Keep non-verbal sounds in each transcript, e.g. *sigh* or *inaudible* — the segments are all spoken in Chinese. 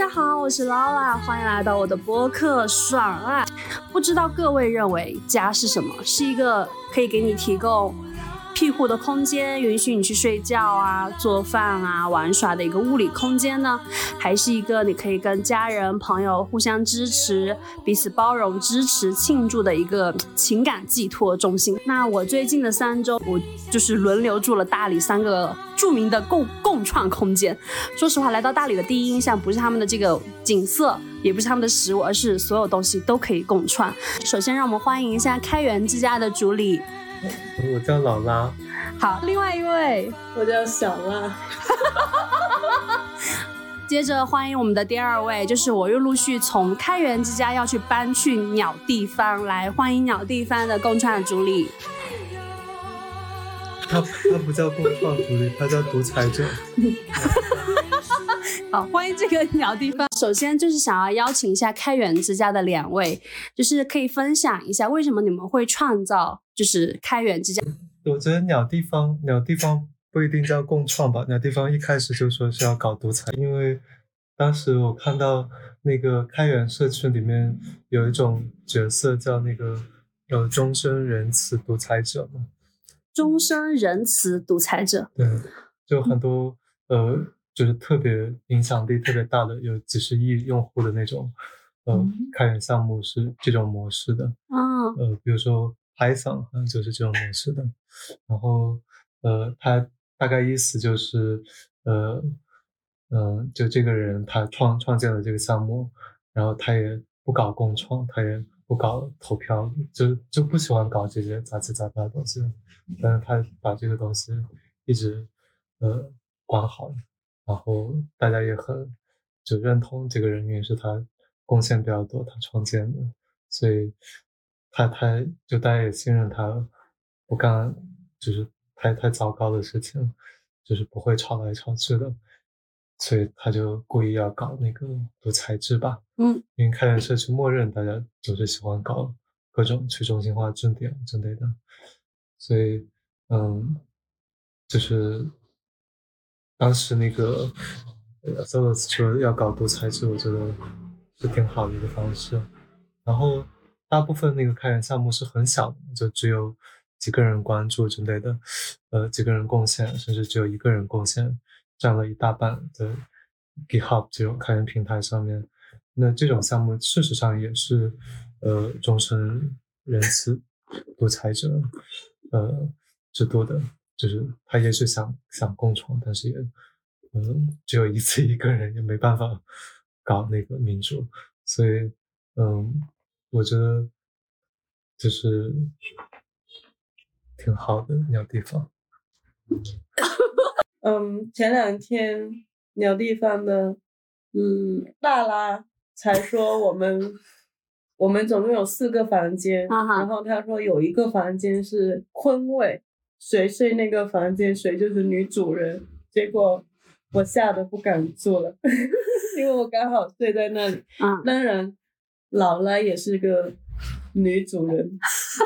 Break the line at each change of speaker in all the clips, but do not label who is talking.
大家好，我是劳拉，欢迎来到我的播客爽啊！不知道各位认为家是什么？是一个可以给你提供庇护的空间，允许你去睡觉啊、做饭啊、玩耍的一个物理空间呢？还是一个你可以跟家人、朋友互相支持、彼此包容、支持、庆祝的一个情感寄托中心？那我最近的三周，我就是轮流住了大理三个著名的共共创空间。说实话，来到大理的第一印象不是他们的这个景色，也不是他们的食物，而是所有东西都可以共创。首先，让我们欢迎一下开元之家的主理。
我叫老拉，
好，另外一位，
我叫小拉。*laughs*
接着欢迎我们的第二位，就是我又陆续从开源之家要去搬去鸟地方，来欢迎鸟地方的共创主理。
他他不叫共创主力，他叫独裁者。*laughs*
好，欢迎这个鸟地方。首先就是想要邀请一下开源之家的两位，就是可以分享一下为什么你们会创造就是开源之家。
我觉得鸟地方鸟地方不一定叫共创吧，鸟地方一开始就说是要搞独裁，因为当时我看到那个开源社区里面有一种角色叫那个呃终身仁慈独裁者嘛，
终身仁慈独裁者，
对，就很多呃。就是特别影响力特别大的，有几十亿用户的那种，呃，开源项目是这种模式的。
嗯，
呃，比如说 Python，嗯，就是这种模式的。然后，呃，他大概意思就是，呃，嗯，就这个人他创创建了这个项目，然后他也不搞共创，他也不搞投票，就就不喜欢搞这些杂七杂八的东西。但是他把这个东西一直呃管好了。然后大家也很就认同这个人，员是他贡献比较多，他创建的，所以他他就大家也信任他，不干就是太太糟糕的事情，就是不会吵来吵去的，所以他就故意要搞那个独裁制吧，
嗯，
因为开源社区默认大家就是喜欢搞各种去中心化重点之类的，所以嗯，就是。当时那个 Solos 说要搞独裁制，我觉得是挺好的一个方式。然后大部分那个开源项目是很小的，就只有几个人关注之类的，呃，几个人贡献，甚至只有一个人贡献，占了一大半的 GitHub 这种开源平台上面。那这种项目事实上也是呃终身仁慈独裁者呃制度的。就是他也是想想共创，但是也，嗯，只有一次一个人也没办法搞那个民主，所以，嗯，我觉得就是挺好的鸟地方。*laughs*
嗯，前两天鸟地方的，嗯，大拉才说我们我们总共有四个房间，然后他说有一个房间是坤位。谁睡那个房间，谁就是女主人。结果我吓得不敢住了，*laughs* 因为我刚好睡在那里。
啊，
当然，老拉也是个女主人。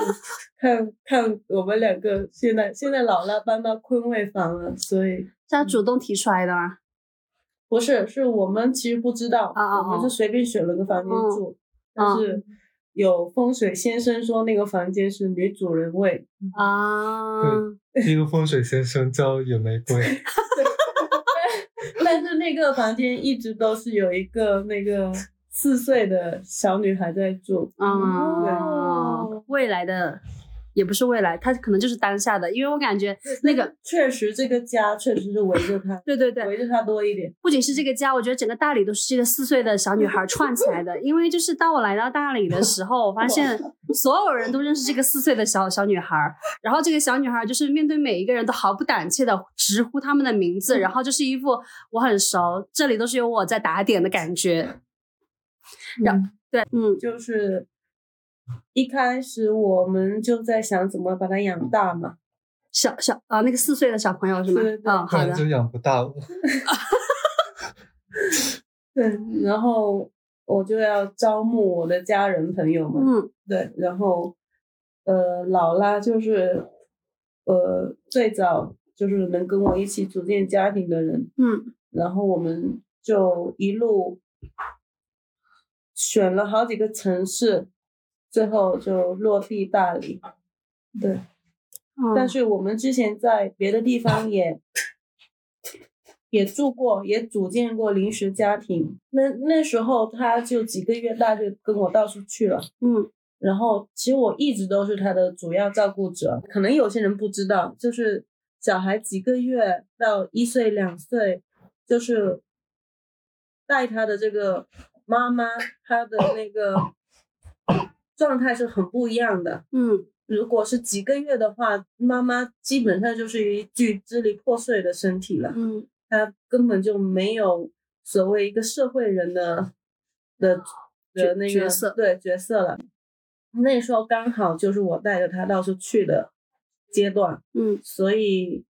*laughs* 看看我们两个现在，现在老拉搬到坤位房了，所以
他主动提出来的吗？
不是，是我们其实不知道，我们是随便选了个房间住，但是。有风水先生说那个房间是女主人位
啊，
对，一个 *laughs* 风水先生叫野玫瑰，*laughs*
但是那个房间一直都是有一个那个四岁的小女孩在住
啊，未来的。也不是未来，他可能就是当下的，因为我感觉那个
确实这个家确实是围着他，
对对对，
围着他多一点。
不仅是这个家，我觉得整个大理都是这个四岁的小女孩串起来的。因为就是当我来到大理的时候，我发现所有人都认识这个四岁的小小女孩，然后这个小女孩就是面对每一个人都毫不胆怯的直呼他们的名字，然后就是一副我很熟，这里都是有我在打点的感觉。
然
对，嗯，
就是。一开始我们就在想怎么把它养大嘛，
小小啊，那个四岁的小朋友是吗？嗯，好的。
就养不大了。*laughs*
对，然后我就要招募我的家人朋友们。
嗯，
对，然后呃，老拉就是呃最早就是能跟我一起组建家庭的人。
嗯，
然后我们就一路选了好几个城市，最后就落地大理。对，但是我们之前在别的地方也也住过，也组建过临时家庭。那那时候他就几个月大，就跟我到处去了。
嗯，
然后其实我一直都是他的主要照顾者。可能有些人不知道，就是小孩几个月到一岁两岁，就是带他的这个。妈妈，他的那个状态是很不一样的。
嗯，
如果是几个月的话，妈妈基本上就是一具支离破碎的身体了。
嗯，
她根本就没有所谓一个社会人的的的那个
角色，
对角色了。那时候刚好就是我带着她到处去的阶段。
嗯，
所以。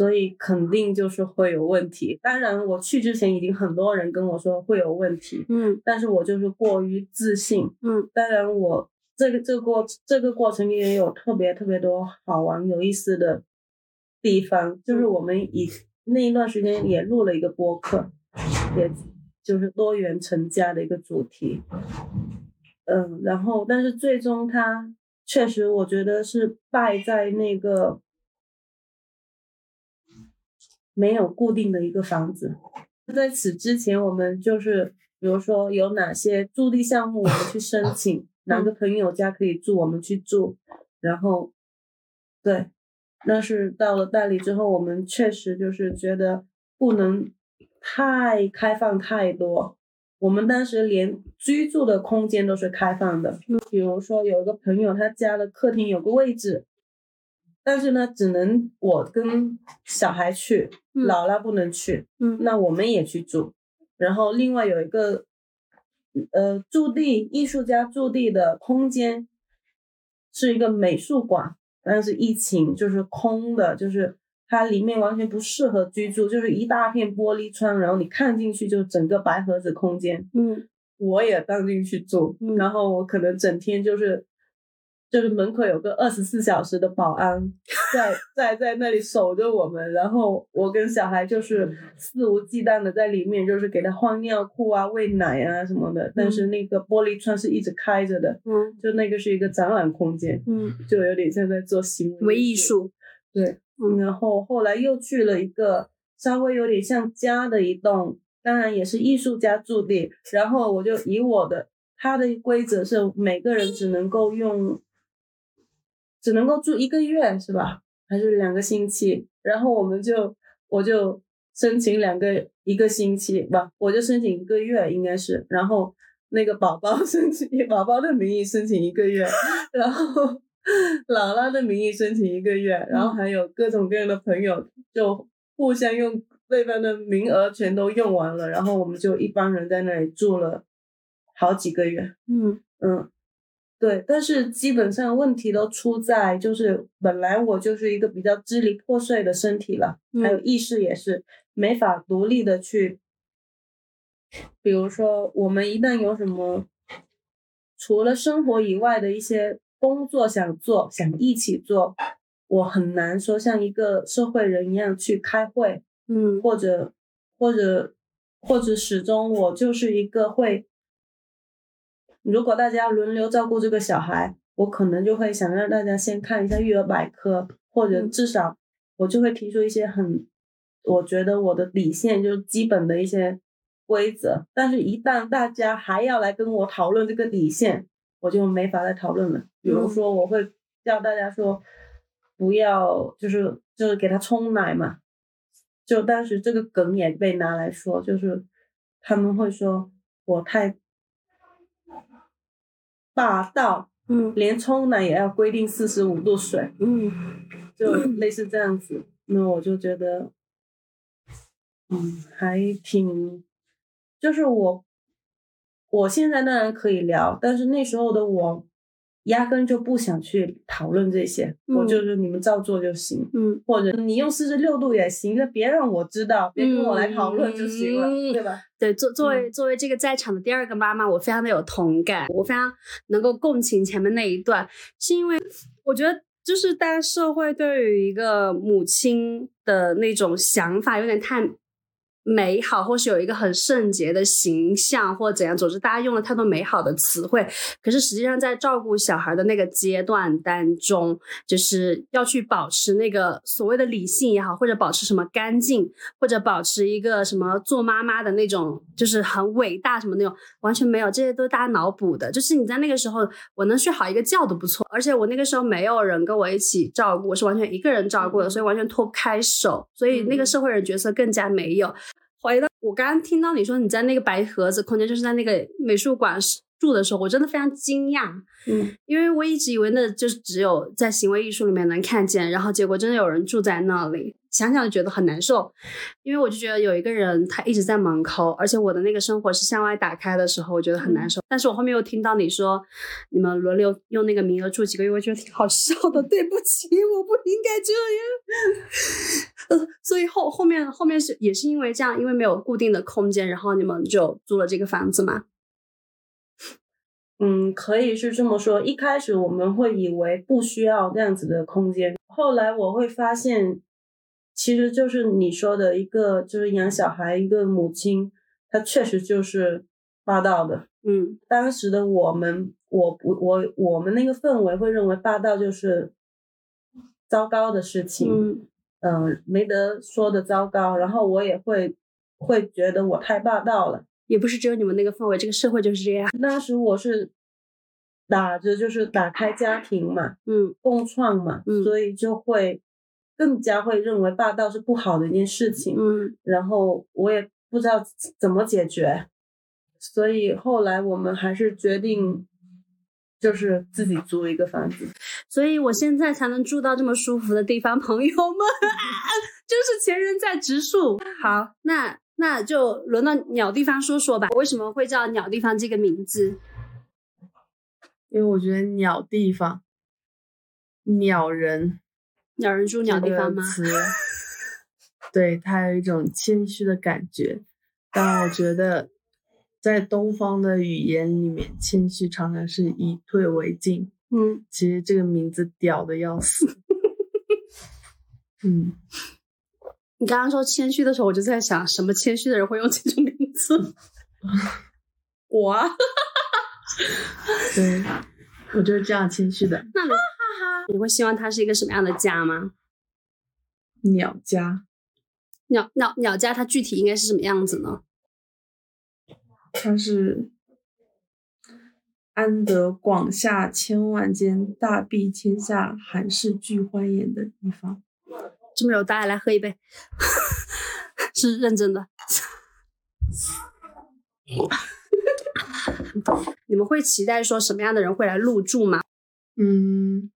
所以肯定就是会有问题。当然，我去之前已经很多人跟我说会有问题，
嗯，
但是我就是过于自信，
嗯。
当然，我这个这个过这个过程也有特别特别多好玩有意思的地方，就是我们以那一段时间也录了一个播客，也就是多元成家的一个主题，嗯，然后但是最终他确实我觉得是败在那个。没有固定的一个房子，在此之前，我们就是比如说有哪些驻地项目，我们去申 *laughs* 请，哪个朋友家可以住，我们去住。然后，对，那是到了大理之后，我们确实就是觉得不能太开放太多。我们当时连居住的空间都是开放的，比如说有一个朋友他家的客厅有个位置。但是呢，只能我跟小孩去，姥姥不能去。
嗯，
那我们也去住。然后另外有一个，呃，驻地艺术家驻地的空间，是一个美术馆，但是疫情就是空的，就是它里面完全不适合居住，就是一大片玻璃窗，然后你看进去就整个白盒子空间。
嗯，
我也当进去住，然后我可能整天就是。就是门口有个二十四小时的保安在 *laughs* 在在那里守着我们，然后我跟小孩就是肆无忌惮的在里面，就是给他换尿裤啊、喂奶啊什么的。但是那个玻璃窗是一直开着的，
嗯，
就那个是一个展览空间，
嗯，
就有点像在做行为
艺术，
对，嗯。然后后来又去了一个稍微有点像家的一栋，当然也是艺术家驻地。然后我就以我的他的规则是每个人只能够用。只能够住一个月是吧？还是两个星期？然后我们就我就申请两个一个星期不，我就申请一个月应该是。然后那个宝宝 *laughs* 申请以宝宝的名义申请一个月，然后姥姥的名义申请一个月，然后还有各种各样的朋友就互相用对方的名额全都用完了，然后我们就一帮人在那里住了好几个月。
嗯
嗯。对，但是基本上问题都出在就是本来我就是一个比较支离破碎的身体了，还有意识也是没法独立的去，比如说我们一旦有什么除了生活以外的一些工作想做，想一起做，我很难说像一个社会人一样去开会，
嗯，
或者或者或者始终我就是一个会。如果大家轮流照顾这个小孩，我可能就会想让大家先看一下育儿百科，或者至少我就会提出一些很，我觉得我的底线就是基本的一些规则。但是，一旦大家还要来跟我讨论这个底线，我就没法再讨论了。比如说，我会叫大家说，不要就是就是给他冲奶嘛。就当时这个梗也被拿来说，就是他们会说我太。霸道，
嗯，
连冲奶也要规定四十五度水，
嗯，
就类似这样子。那我就觉得，嗯，还挺，就是我，我现在当然可以聊，但是那时候的我。压根就不想去讨论这些，我就是你们照做就行，
嗯，
或者你用四十六度也行，那别让我知道，别跟我来讨论就行了，对吧？
对，作作为作为这个在场的第二个妈妈，我非常的有同感，我非常能够共情前面那一段，是因为我觉得就是大家社会对于一个母亲的那种想法有点太美好，或是有一个很圣洁的形象，或怎样。总之，大家用了太多美好的词汇。可是实际上，在照顾小孩的那个阶段当中，就是要去保持那个所谓的理性也好，或者保持什么干净，或者保持一个什么做妈妈的那种，就是很伟大什么那种，完全没有，这些都是大家脑补的。就是你在那个时候，我能睡好一个觉都不错。而且我那个时候没有人跟我一起照顾，我是完全一个人照顾的，所以完全脱不开手。所以那个社会人角色更加没有。回到我刚刚听到你说你在那个白盒子空间，就是在那个美术馆住的时候，我真的非常惊讶。
嗯，
因为我一直以为那就是只有在行为艺术里面能看见，然后结果真的有人住在那里。想想就觉得很难受，因为我就觉得有一个人他一直在门口，而且我的那个生活是向外打开的时候，我觉得很难受。但是我后面又听到你说你们轮流用那个名额住几个月，我觉得挺好笑的。对不起，我不应该这样。呃，*laughs* 所以后后面后面是也是因为这样，因为没有固定的空间，然后你们就租了这个房子嘛。
嗯，可以是这么说。一开始我们会以为不需要这样子的空间，后来我会发现。其实就是你说的一个，就是养小孩一个母亲，她确实就是霸道的。
嗯，
当时的我们，我不我我们那个氛围会认为霸道就是糟糕的事情。
嗯
嗯，没得说的糟糕。然后我也会会觉得我太霸道了。
也不是只有你们那个氛围，这个社会就是这样。
那时我是打着就是打开家庭嘛，
嗯，
共创嘛，
嗯，
所以就会。更加会认为霸道是不好的一件事情，
嗯，
然后我也不知道怎么解决，所以后来我们还是决定，就是自己租一个房子，
所以我现在才能住到这么舒服的地方，朋友们，*laughs* 就是前人在植树。好，那那就轮到鸟地方说说吧，为什么会叫鸟地方这个名字？
因为我觉得鸟地方，鸟人。
鸟人住鸟地方吗？
对，它有一种谦虚的感觉。但我觉得，在东方的语言里面，谦虚常常是以退为进。
嗯，
其实这个名字屌的要死。嗯，
你刚刚说谦虚的时候，我就在想，什么谦虚的人会用这种名字？*laughs* 我啊，
对，我就是这样谦虚的。
那你？你会希望它是一个什么样的家吗？
鸟家，
鸟鸟鸟家，它具体应该是什么样子呢？
它是安得广厦千万间，大庇天下寒士俱欢颜的地方。
这么有大家来喝一杯，*laughs* 是认真的。*laughs* 你们会期待说什么样的人会来入住吗？
嗯。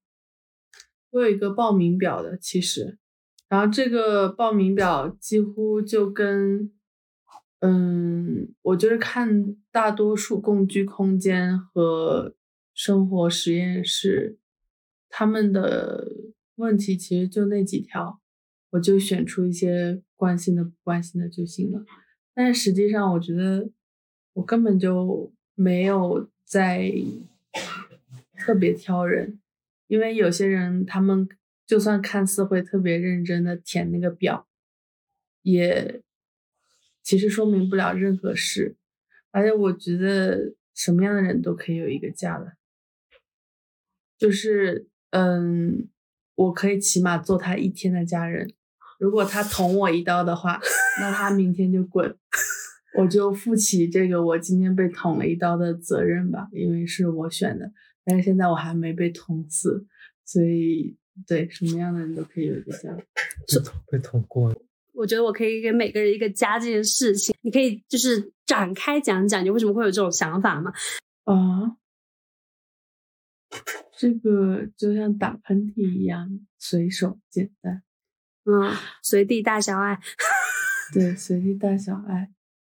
我有一个报名表的，其实，然后这个报名表几乎就跟，嗯，我就是看大多数共居空间和生活实验室，他们的问题其实就那几条，我就选出一些关心的、不关心的就行了。但是实际上，我觉得我根本就没有在特别挑人。因为有些人，他们就算看似会特别认真的填那个表，也其实说明不了任何事。而且我觉得什么样的人都可以有一个家的，就是嗯，我可以起码做他一天的家人。如果他捅我一刀的话，那他明天就滚，我就负起这个我今天被捅了一刀的责任吧，因为是我选的。但是现在我还没被捅死，所以对什么样的人都可以有一个家。
被捅过，
我觉得我可以给每个人一个家这件事情，你可以就是展开讲讲，你为什么会有这种想法吗？
啊，这个就像打喷嚏一样，随手简单，
嗯，随地大小爱，*laughs*
对，随地大小爱。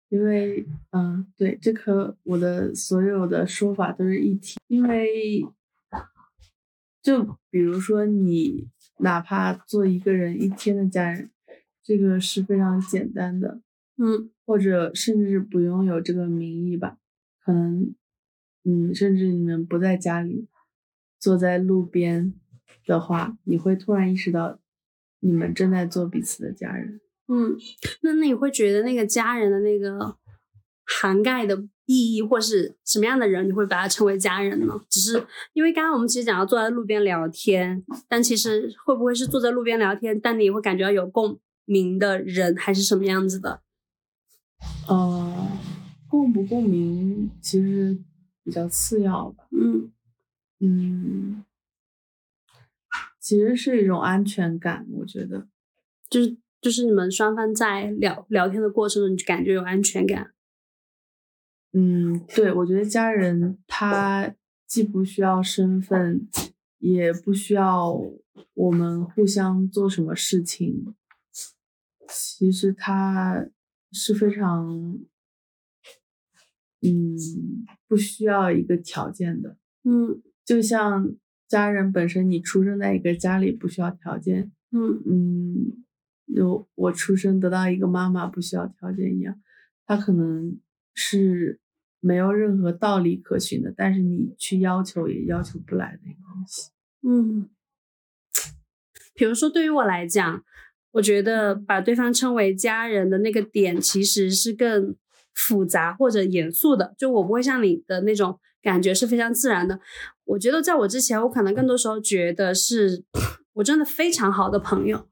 因为，嗯，对，这和我的所有的说法都是一体。因为，就比如说你哪怕做一个人一天的家人，这个是非常简单的，
嗯，
或者甚至不用有这个名义吧，可能，嗯，甚至你们不在家里，坐在路边的话，你会突然意识到，你们正在做彼此的家人。
嗯，那那你会觉得那个家人的那个涵盖的意义，或是什么样的人，你会把他称为家人呢？只是因为刚刚我们其实讲到坐在路边聊天，但其实会不会是坐在路边聊天，但你会感觉到有共鸣的人，还是什么样子的？
呃，共不共鸣其实比较次要吧。
嗯
嗯。其实是一种安全感，我觉得，
就是就是你们双方在聊聊天的过程中，你就感觉有安全感。
嗯，对，我觉得家人他既不需要身份，也不需要我们互相做什么事情，其实他是非常，嗯，不需要一个条件的。
嗯，
就像。家人本身，你出生在一个家里不需要条件，
嗯
嗯，有我出生得到一个妈妈不需要条件一样，他可能是没有任何道理可循的，但是你去要求也要求不来的一个东西。
嗯，比如说对于我来讲，我觉得把对方称为家人的那个点其实是更复杂或者严肃的，就我不会像你的那种感觉是非常自然的。我觉得在我之前，我可能更多时候觉得是 *sniffs* 我真的非常好的朋友，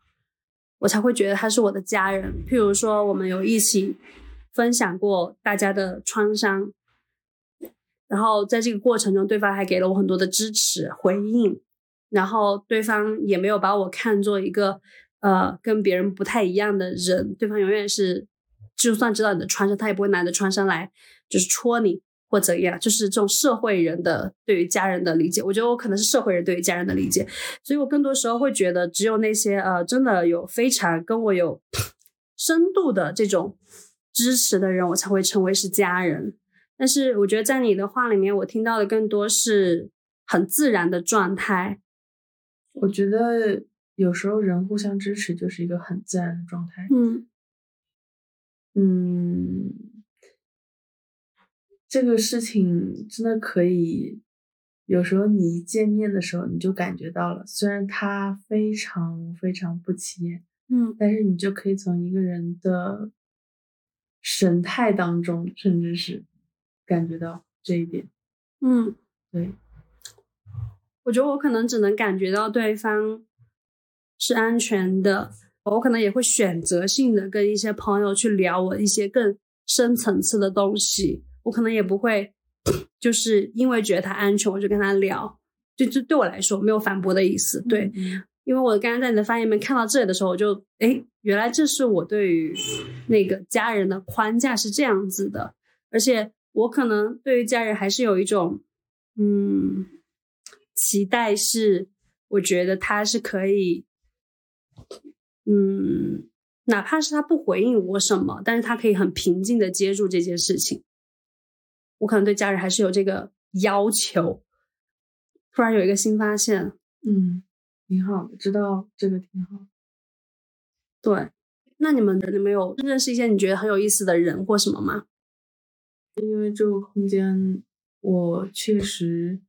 我才会觉得他是我的家人。譬如说，我们有一起分享过大家的创伤，然后在这个过程中，对方还给了我很多的支持回应，然后对方也没有把我看作一个呃跟别人不太一样的人，对方永远是，就算知道你的创伤，他也不会拿着创伤来就是戳你。或怎样，就是这种社会人的对于家人的理解，我觉得我可能是社会人对于家人的理解，所以我更多时候会觉得，只有那些呃真的有非常跟我有深度的这种支持的人，我才会称为是家人。但是我觉得在你的话里面，我听到的更多是很自然的状态。
我觉得有时候人互相支持就是一个很自然的状态。
嗯
嗯。这个事情真的可以，有时候你一见面的时候你就感觉到了，虽然他非常非常不起眼，
嗯，
但是你就可以从一个人的神态当中，甚至是感觉到这一点。
嗯，
对，
我觉得我可能只能感觉到对方是安全的，我可能也会选择性的跟一些朋友去聊我一些更深层次的东西。我可能也不会，就是因为觉得他安全，我就跟他聊。就就对我来说，没有反驳的意思。对，因为我刚刚在你的发言里面看到这里的时候，我就哎，原来这是我对于那个家人的框架是这样子的。而且我可能对于家人还是有一种嗯期待，是我觉得他是可以，嗯，哪怕是他不回应我什么，但是他可以很平静的接住这件事情。我可能对家人还是有这个要求。突然有一个新发现，
嗯，挺好的，知道这个挺好。
对，那你们你们有认识一些你觉得很有意思的人或什么吗？
因为这个空间，我确实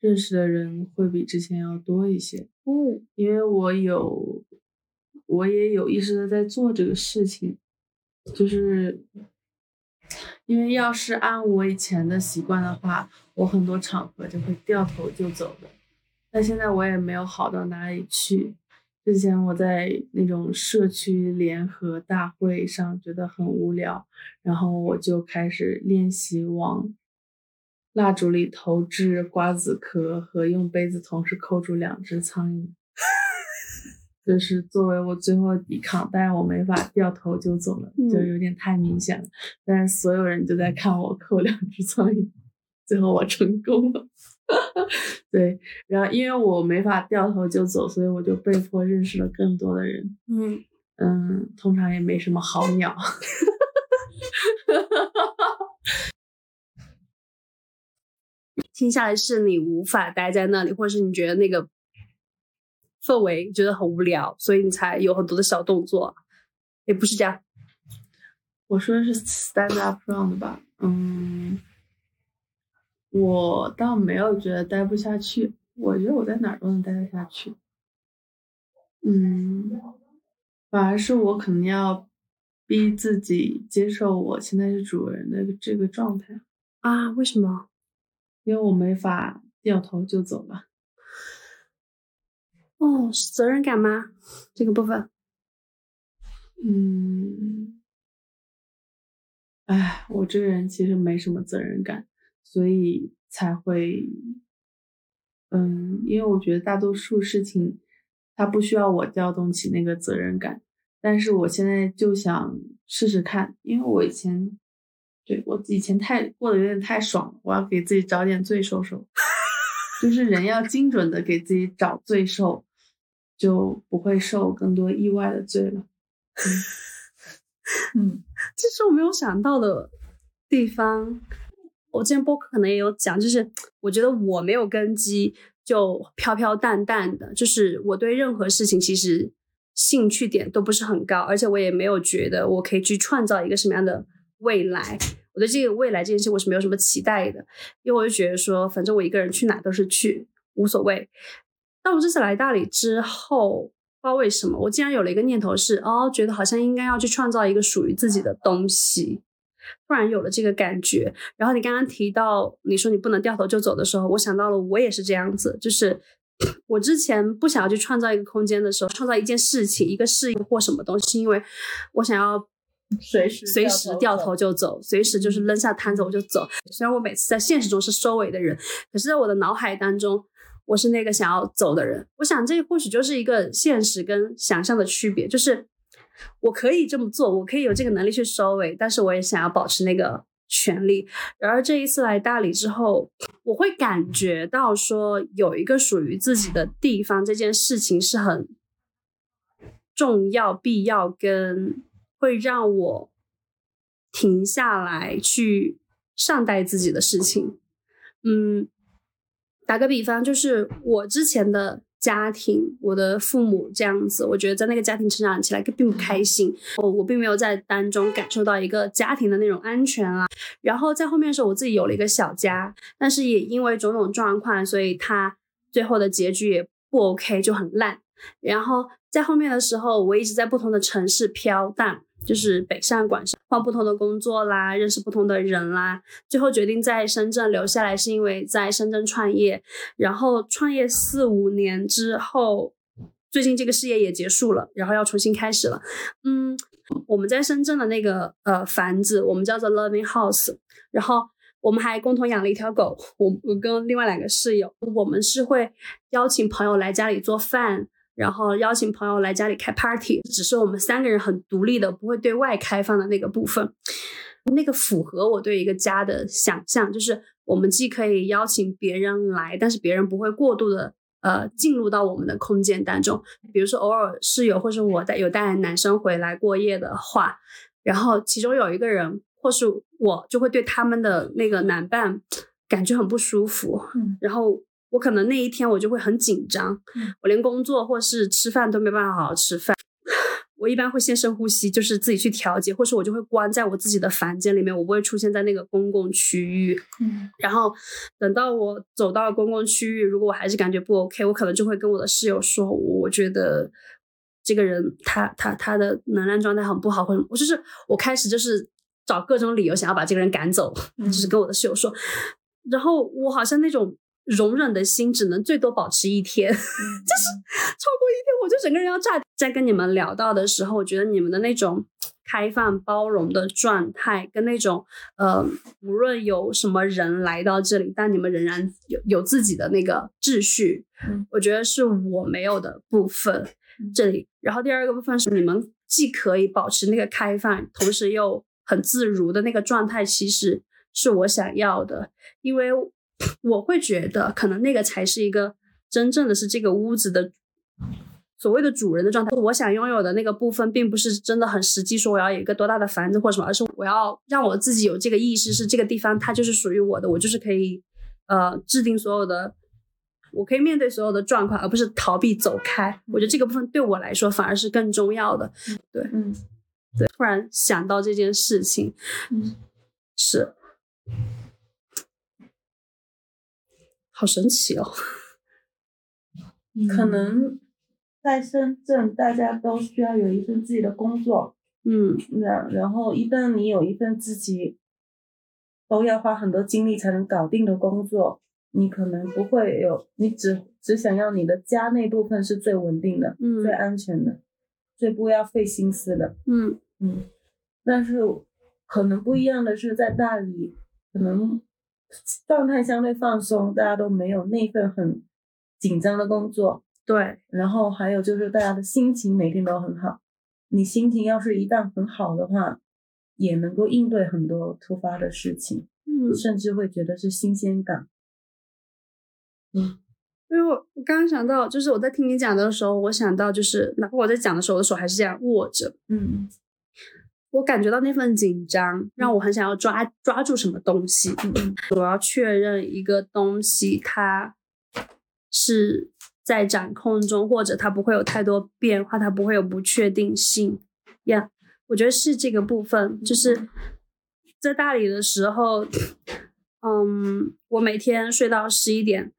认识的人会比之前要多一些。
嗯，
因为我有，我也有意识的在做这个事情，就是。因为要是按我以前的习惯的话，我很多场合就会掉头就走的。但现在我也没有好到哪里去。之前我在那种社区联合大会上觉得很无聊，然后我就开始练习往蜡烛里投掷瓜子壳和用杯子同时扣住两只苍蝇。就是作为我最后抵抗，但是我没法掉头就走了，就有点太明显了。但是所有人就在看我扣两只苍蝇，最后我成功了。*laughs* 对，然后因为我没法掉头就走，所以我就被迫认识了更多的人。
嗯
嗯，通常也没什么好鸟。*laughs*
听下来是你无法待在那里，或者是你觉得那个。氛围觉得很无聊，所以你才有很多的小动作，也不是这样。
我说的是 stand up round 吧，嗯，我倒没有觉得待不下去，我觉得我在哪儿都能待得下去。嗯，反而是我可能要逼自己接受我现在是主人的这个状态
啊？为什么？
因为我没法掉头就走了。
哦，是责任感吗？这个部分？
嗯，哎，我这个人其实没什么责任感，所以才会，嗯，因为我觉得大多数事情，它不需要我调动起那个责任感，但是我现在就想试试看，因为我以前，对我以前太过得有点太爽了，我要给自己找点罪受受，*laughs* 就是人要精准的给自己找罪受。就不会受更多意外的罪了。
嗯，*laughs* 这是我没有想到的地方。我之前播客可能也有讲，就是我觉得我没有根基，就飘飘淡淡的，就是我对任何事情其实兴趣点都不是很高，而且我也没有觉得我可以去创造一个什么样的未来。我对这个未来这件事我是没有什么期待的，因为我就觉得说，反正我一个人去哪都是去，无所谓。但我这次来大理之后，不知道为什么，我竟然有了一个念头是，哦，觉得好像应该要去创造一个属于自己的东西，突然有了这个感觉。然后你刚刚提到，你说你不能掉头就走的时候，我想到了我也是这样子，就是我之前不想要去创造一个空间的时候，创造一件事情、一个事业或什么东西，因为我想要
随时
随时掉头就走，随时就是扔下摊子我就走。虽然我每次在现实中是收尾的人，可是在我的脑海当中。我是那个想要走的人，我想这或许就是一个现实跟想象的区别，就是我可以这么做，我可以有这个能力去收尾，但是我也想要保持那个权利。然而这一次来大理之后，我会感觉到说有一个属于自己的地方，这件事情是很重要、必要，跟会让我停下来去善待自己的事情。嗯。打个比方，就是我之前的家庭，我的父母这样子，我觉得在那个家庭成长起来并不开心，我我并没有在当中感受到一个家庭的那种安全啊。然后在后面的时候，我自己有了一个小家，但是也因为种种状况，所以他最后的结局也不 OK，就很烂。然后在后面的时候，我一直在不同的城市飘荡。就是北上广深换不同的工作啦，认识不同的人啦，最后决定在深圳留下来，是因为在深圳创业。然后创业四五年之后，最近这个事业也结束了，然后要重新开始了。嗯，我们在深圳的那个呃房子，我们叫做 Loving House。然后我们还共同养了一条狗。我我跟另外两个室友，我们是会邀请朋友来家里做饭。然后邀请朋友来家里开 party，只是我们三个人很独立的，不会对外开放的那个部分，那个符合我对一个家的想象，就是我们既可以邀请别人来，但是别人不会过度的呃进入到我们的空间当中。比如说偶尔室友或是我带有带男生回来过夜的话，然后其中有一个人或是我就会对他们的那个男伴感觉很不舒服，然后。我可能那一天我就会很紧张，我连工作或是吃饭都没办法好好吃饭。*laughs* 我一般会先深呼吸，就是自己去调节，或是我就会关在我自己的房间里面，我不会出现在那个公共区域。嗯，然后等到我走到公共区域，如果我还是感觉不 OK，我可能就会跟我的室友说，我觉得这个人他他他的能量状态很不好，或者我就是我开始就是找各种理由想要把这个人赶走，就是跟我的室友说，然后我好像那种。容忍的心只能最多保持一天，*laughs* 就是超过一天我就整个人要炸。在跟你们聊到的时候，我觉得你们的那种开放包容的状态，跟那种呃，无论有什么人来到这里，但你们仍然有有自己的那个秩序，我觉得是我没有的部分。这里，然后第二个部分是你们既可以保持那个开放，同时又很自如的那个状态，其实是我想要的，因为。我会觉得，可能那个才是一个真正的是这个屋子的所谓的主人的状态。我想拥有的那个部分，并不是真的很实际，说我要有一个多大的房子或什么，而是我要让我自己有这个意识，是这个地方它就是属于我的，我就是可以呃制定所有的，我可以面对所有的状况，而不是逃避走开。我觉得这个部分对我来说反而是更重要的。对，嗯，对，突然想到这件事情，嗯，是。好神奇哦！
可能在深圳，大家都需要有一份自己的工作，
嗯，
然然后一旦你有一份自己都要花很多精力才能搞定的工作，你可能不会有，你只只想要你的家那部分是最稳定的，
嗯，
最安全的，最不要费心思的，
嗯
嗯。但是可能不一样的是，在大理可能状态相对放松，大家都没有那份很紧张的工作。
对，
然后还有就是大家的心情每天都很好。你心情要是一旦很好的话，也能够应对很多突发的事情，
嗯，
甚至会觉得是新鲜感。
嗯，因为我我刚刚想到，就是我在听你讲的时候，我想到就是哪怕我在讲的时候，我的手还是这样握着，
嗯，
我感觉到那份紧张，让我很想要抓抓住什么东西，
嗯，
我要确认一个东西它是。在掌控中，或者它不会有太多变化，它不会有不确定性呀。我觉得是这个部分，就是在大理的时候，嗯，我每天睡到十一点，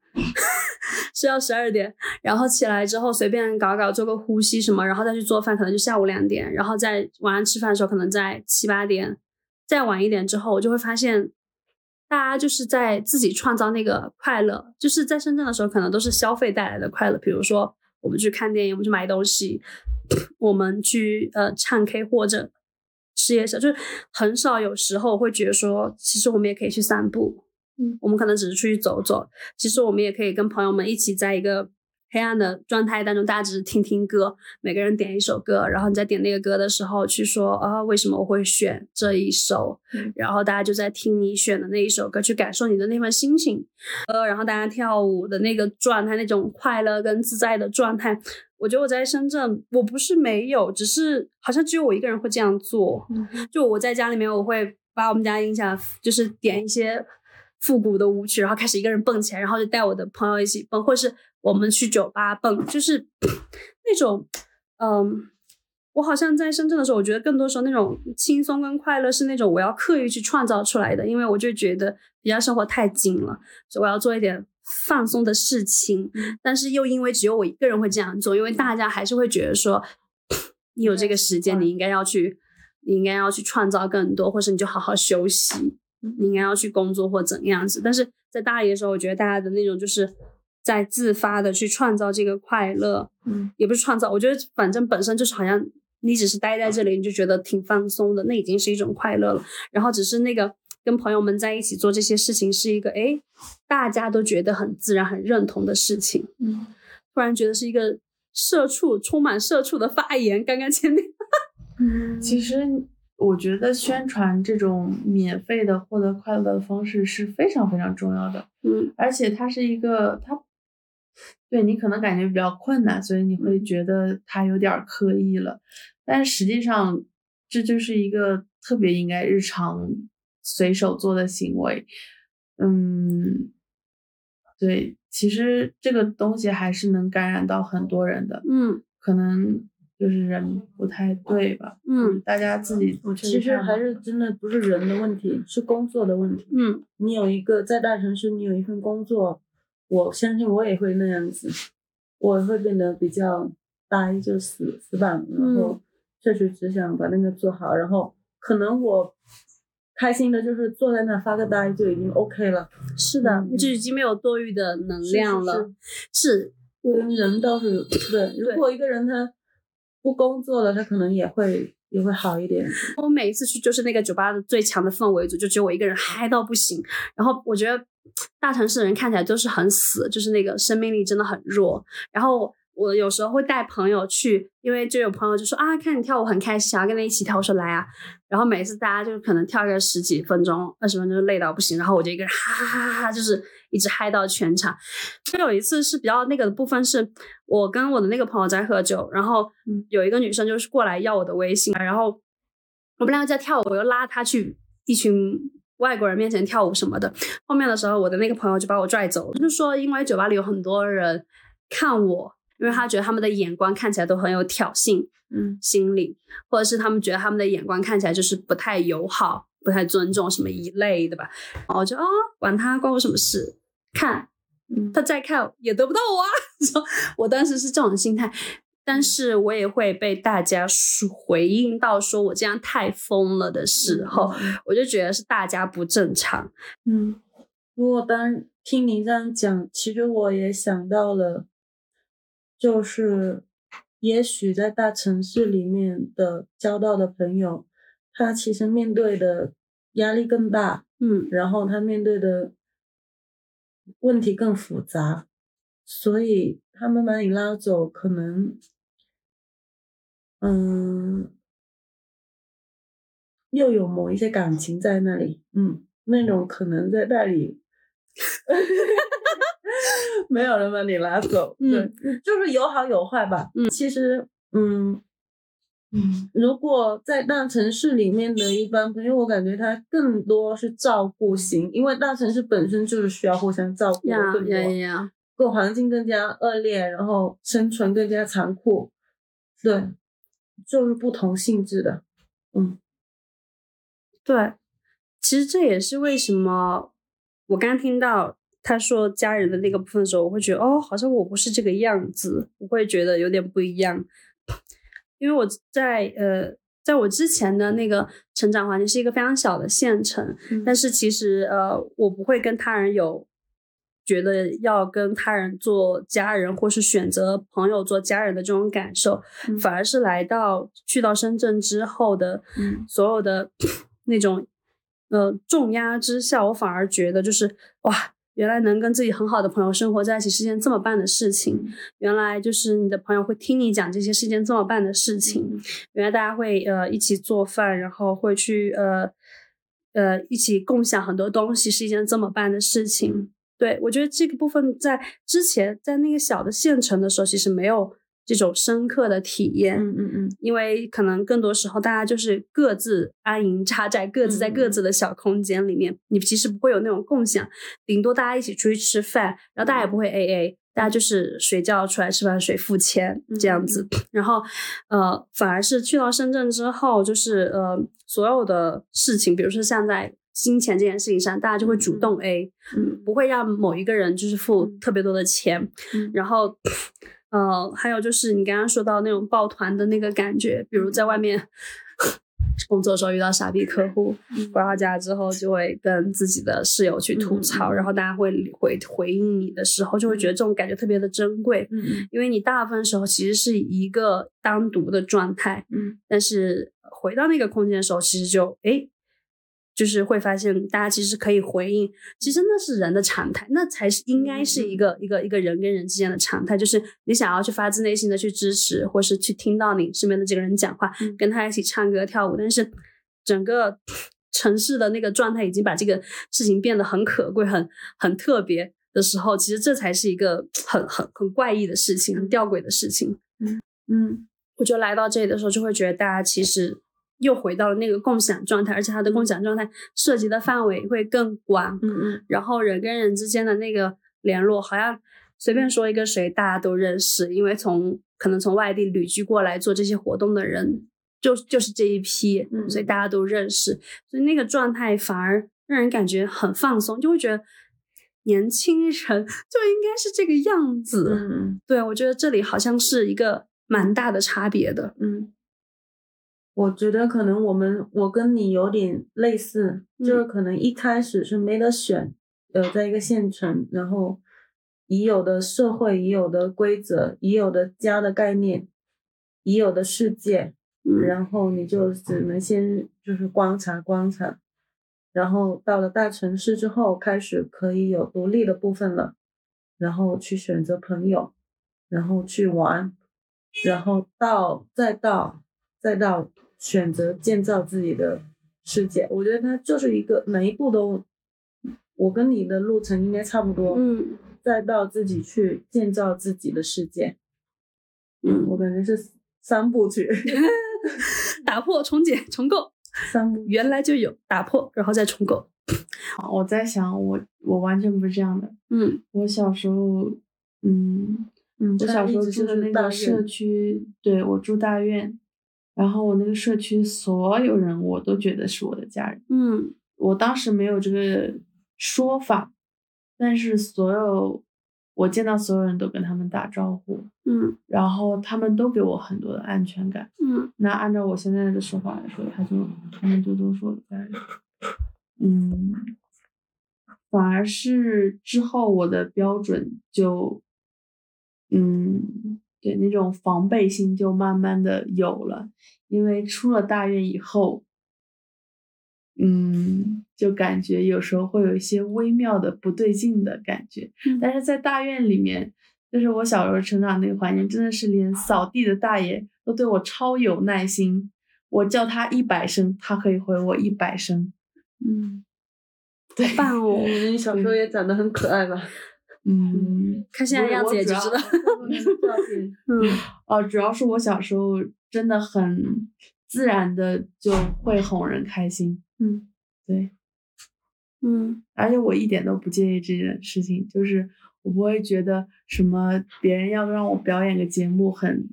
睡到十二点，然后起来之后随便搞搞，做个呼吸什么，然后再去做饭，可能就下午两点，然后在晚上吃饭的时候，可能在七八点，再晚一点之后，我就会发现。大家就是在自己创造那个快乐，就是在深圳的时候，可能都是消费带来的快乐。比如说，我们去看电影，我们去买东西，*sniffs* 我们去呃唱 K 或者吃夜宵，就是很少有时候会觉得说，其实我们也可以去散步，嗯，我们可能只是出去走走，其实我们也可以跟朋友们一起在一个。黑暗的状态当中，大家只是听听歌，每个人点一首歌，然后你在点那个歌的时候去说啊，为什么我会选这一首？然后大家就在听你选的那一首歌，去感受你的那份心情。呃，然后大家跳舞的那个状态，那种快乐跟自在的状态，我觉得我在深圳，我不是没有，只是好像只有我一个人会这样做。就我在家里面，我会把我们家音响就是点一些复古的舞曲，然后开始一个人蹦起来，然后就带我的朋友一起蹦，或是。我们去酒吧蹦，就是那种，嗯，我好像在深圳的时候，我觉得更多时候那种轻松跟快乐是那种我要刻意去创造出来的，因为我就觉得比较生活太紧了，所以我要做一点放松的事情。但是又因为只有我一个人会这样做，因为大家还是会觉得说，你有这个时间，你应该要去，你应该要去创造更多，或者你就好好休息，你应该要去工作或怎样子。但是在大理的时候，我觉得大家的那种就是。在自发的去创造这个快乐，
嗯，
也不是创造，我觉得反正本身就是好像你只是待在这里，你就觉得挺放松的，那已经是一种快乐了。然后只是那个跟朋友们在一起做这些事情，是一个哎，大家都觉得很自然、很认同的事情。
嗯，
突然觉得是一个社畜，充满社畜的发言。刚刚前面，
嗯，*laughs* 其实我觉得宣传这种免费的获得快乐的方式是非常非常重要的。
嗯，
而且它是一个它。对你可能感觉比较困难，所以你会觉得它有点刻意了，但实际上这就是一个特别应该日常随手做的行为。嗯，对，其实这个东西还是能感染到很多人的。
嗯，
可能就是人不太对吧？
嗯，
大家自己
其实还是真的不是人的问题，是工作的问题。
嗯，
你有一个在大城市，你有一份工作。我相信我也会那样子，我会变得比较呆，就死死板，然后确实只想把那个做好，然后可能我开心的就是坐在那发个呆就已经 OK 了。
是的，就已经没有多余的能量了。
是，跟人倒是对。如果一个人他不工作了，他可能也会也会好一点。
我每一次去就是那个酒吧的最强的氛围组，就只有我一个人嗨到不行，然后我觉得。大城市的人看起来都是很死，就是那个生命力真的很弱。然后我有时候会带朋友去，因为就有朋友就说啊，看你跳舞很开心，想要跟他一起跳。我说来啊。然后每次大家就可能跳个十几分钟、二十分钟就累到不行，然后我就一个人哈哈哈哈，就是一直嗨到全场。就有一次是比较那个的部分，是我跟我的那个朋友在喝酒，然后有一个女生就是过来要我的微信，然后我们两个在跳舞，我又拉她去一群。外国人面前跳舞什么的，后面的时候，我的那个朋友就把我拽走了，就说因为酒吧里有很多人看我，因为他觉得他们的眼光看起来都很有挑衅，
嗯，
心理，或者是他们觉得他们的眼光看起来就是不太友好、不太尊重什么一类的吧。然后我就啊，管他，关我什么事？看，他再看也得不到我啊！*laughs* 说我当时是这种心态，但是我也会被大家回应到说我这样太疯了的时候，*laughs* 我就觉得是大家不正常。
嗯，如果当听您这样讲，其实我也想到了，就是也许在大城市里面的交到的朋友，他其实面对的压力更大，
嗯，
然后他面对的问题更复杂，所以他们把你拉走，可能，嗯，又有某一些感情在那里，嗯，那种可能在那里。*laughs* 没有人把你拉走，对，就是有好有坏吧。
嗯，
其实，嗯嗯，如果在大城市里面的一般朋友，我感觉他更多是照顾型，因为大城市本身就是需要互相照顾的更多，各环境更加恶劣，然后生存更加残酷，对，就是不同性质的，嗯，
对，其实这也是为什么。我刚听到他说家人的那个部分的时候，我会觉得哦，好像我不是这个样子，我会觉得有点不一样。*coughs* 因为我在呃，在我之前的那个成长环境是一个非常小的县城，但是其实呃，我不会跟他人有觉得要跟他人做家人，或是选择朋友做家人的这种感受，反而是来到去到深圳之后的所有的 *coughs* 那种。呃，重压之下，我反而觉得就是哇，原来能跟自己很好的朋友生活在一起是件这么棒的事情。原来就是你的朋友会听你讲这些是件这么棒的事情。原来大家会呃一起做饭，然后会去呃呃一起共享很多东西是一件这么棒的事情。对我觉得这个部分在之前在那个小的县城的时候，其实没有。这种深刻的体验，
嗯嗯嗯，
因为可能更多时候大家就是各自安营扎寨，各自在各自的小空间里面，你其实不会有那种共享，顶多大家一起出去吃饭，然后大家也不会 A A，大家就是谁叫出来吃饭谁付钱这样子，然后呃，反而是去到深圳之后，就是呃，所有的事情，比如说像在金钱这件事情上，大家就会主动。A，
嗯，
不会让某一个人就是付特别多的钱，然后。呃，还有就是你刚刚说到那种抱团的那个感觉，比如在外面工作的时候遇到傻逼客户，回到家之后就会跟自己的室友去吐槽，然后大家会回回应你的时候，就会觉得这种感觉特别的珍贵，
嗯，
因为你大部分时候其实是一个单独的状态，
嗯，
但是回到那个空间的时候，其实就哎。就是会发现，大家其实可以回应，其实那是人的常态，那才是应该是一个一个一个人跟人之间的常态。就是你想要去发自内心的去支持，或是去听到你身边的这个人讲话，跟他一起唱歌跳舞。但是整个城市的那个状态已经把这个事情变得很可贵、很很特别的时候，其实这才是一个很很很怪异的事情、很吊诡的事情。
嗯嗯，
我就来到这里的时候，就会觉得大家其实。又回到了那个共享状态，而且它的共享状态涉及的范围会更广，
嗯嗯，
然后人跟人之间的那个联络，好像随便说一个谁，大家都认识，因为从可能从外地旅居过来做这些活动的人，就就是这一批，所以大家都认识，所以那个状态反而让人感觉很放松，就会觉得年轻人就应该是这个样子，
嗯，
对我觉得这里好像是一个蛮大的差别的，
嗯。我觉得可能我们我跟你有点类似，就是可能一开始是没得选，呃，在一个县城，然后已有的社会、已有的规则、已有的家的概念、已有的世界，然后你就只能先就是观察观察，然后到了大城市之后，开始可以有独立的部分了，然后去选择朋友，然后去玩，然后到再到再到。选择建造自己的世界，我觉得它就是一个每一步都，我跟你的路程应该差不多。
嗯，
再到自己去建造自己的世界。
嗯，
我感觉是三部曲 *laughs* *laughs*
打破、重建、重构。
三部
原来就有打破，然后再重构。*laughs*
好，我在想，我我完全不是这样的。
嗯，
我小时候，嗯嗯，我小时候住的那个社区，对我住大院。然后我那个社区所有人，我都觉得是我的家人。
嗯，
我当时没有这个说法，但是所有我见到所有人都跟他们打招呼，
嗯，
然后他们都给我很多的安全感，
嗯，
那按照我现在的说法来说，他就他们就都是我的家人，嗯，反而是之后我的标准就，嗯，对那种防备心就慢慢的有了，因为出了大院以后。嗯，就感觉有时候会有一些微妙的不对劲的感觉，但是在大院里面，就是我小时候成长那个环境，真的是连扫地的大爷都对我超有耐心，我叫他一百声，他可以回我一百声。
嗯，对棒哦！*laughs*
你小时候也长得很可爱吧？
嗯，
看现在样子也就知道。*laughs*
嗯，哦，主要是我小时候真的很自然的就会哄人开心。
嗯，
对，
嗯，
而且我一点都不介意这件事情，就是我不会觉得什么别人要让我表演个节目很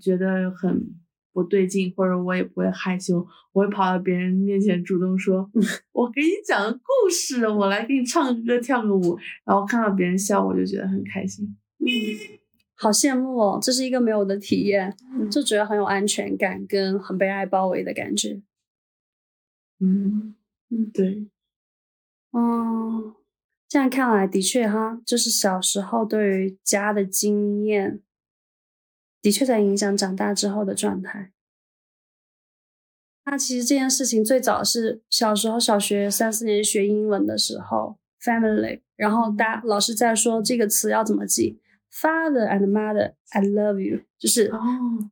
觉得很不对劲，或者我也不会害羞，我会跑到别人面前主动说：“我给你讲个故事，我来给你唱个歌，跳个舞。”然后看到别人笑，我就觉得很开心。
嗯，好羡慕哦，这是一个没有的体验，就觉得很有安全感，跟很被爱包围的感觉。
嗯嗯，对，
哦，这样看来的确哈，就是小时候对于家的经验，的确在影响长大之后的状态。那其实这件事情最早是小时候小学三四年级学英文的时候，family，然后大老师在说这个词要怎么记，father and mother，I love you，就是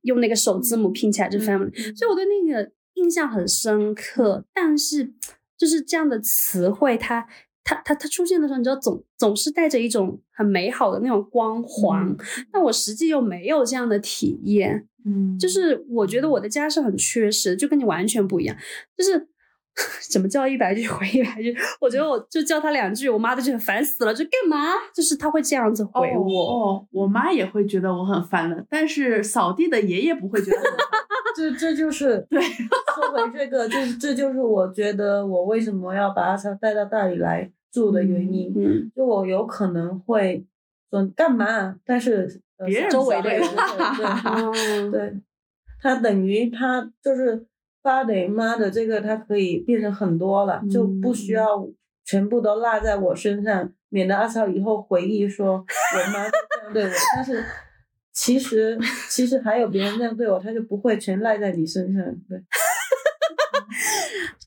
用那个首字母拼起来就 family，所以我对那个。印象很深刻，但是就是这样的词汇，它它它它出现的时候，你知道总总是带着一种很美好的那种光环，但我实际又没有这样的体验，
嗯，
就是我觉得我的家是很缺失，就跟你完全不一样，就是。*laughs* 怎么叫一百句回一百句？我觉得我就叫他两句，我妈都觉得烦死了。就干嘛？就是他会这样子回我。
哦，我妈也会觉得我很烦的，但是扫地的爷爷不会觉得。*laughs*
这这就是
对。
说回这个，就是这就是我觉得我为什么要把阿超带到大理来住的原因。
嗯。
就我有可能会说干嘛，但是
别人
周围的
人对，*laughs* 对，他等于他就是。发的妈的，这个它可以变成很多了，就不需要全部都落在我身上，免得阿超以后回忆说我妈这样对我。但是其实其实还有别人这样对我，他就不会全赖在你身上。对。*laughs*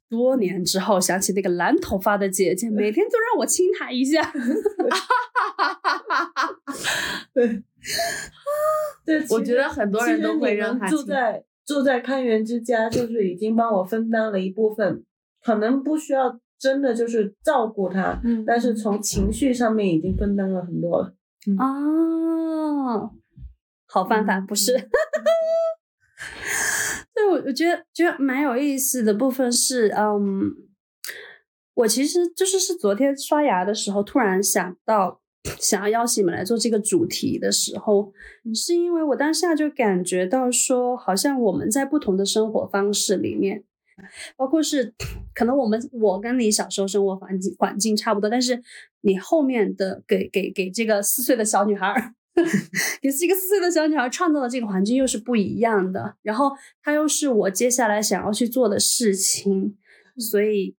多年之后想起那个蓝头发的姐姐，每天都让我亲她一下。*laughs*
对。对，*laughs*
我觉得很多人都会让他
住在。住在康源之家，就是已经帮我分担了一部分，可能不需要真的就是照顾他，嗯但是从情绪上面已经分担了很多了。
哦，好方法不是？*laughs* 对，我我觉得觉得蛮有意思的部分是，嗯，我其实就是是昨天刷牙的时候突然想到。想要邀请你们来做这个主题的时候，是因为我当下就感觉到说，好像我们在不同的生活方式里面，包括是可能我们我跟你小时候生活环境环境差不多，但是你后面的给给给这个四岁的小女孩，给这个四岁的小女孩 *laughs* 创造的这个环境又是不一样的，然后它又是我接下来想要去做的事情，所以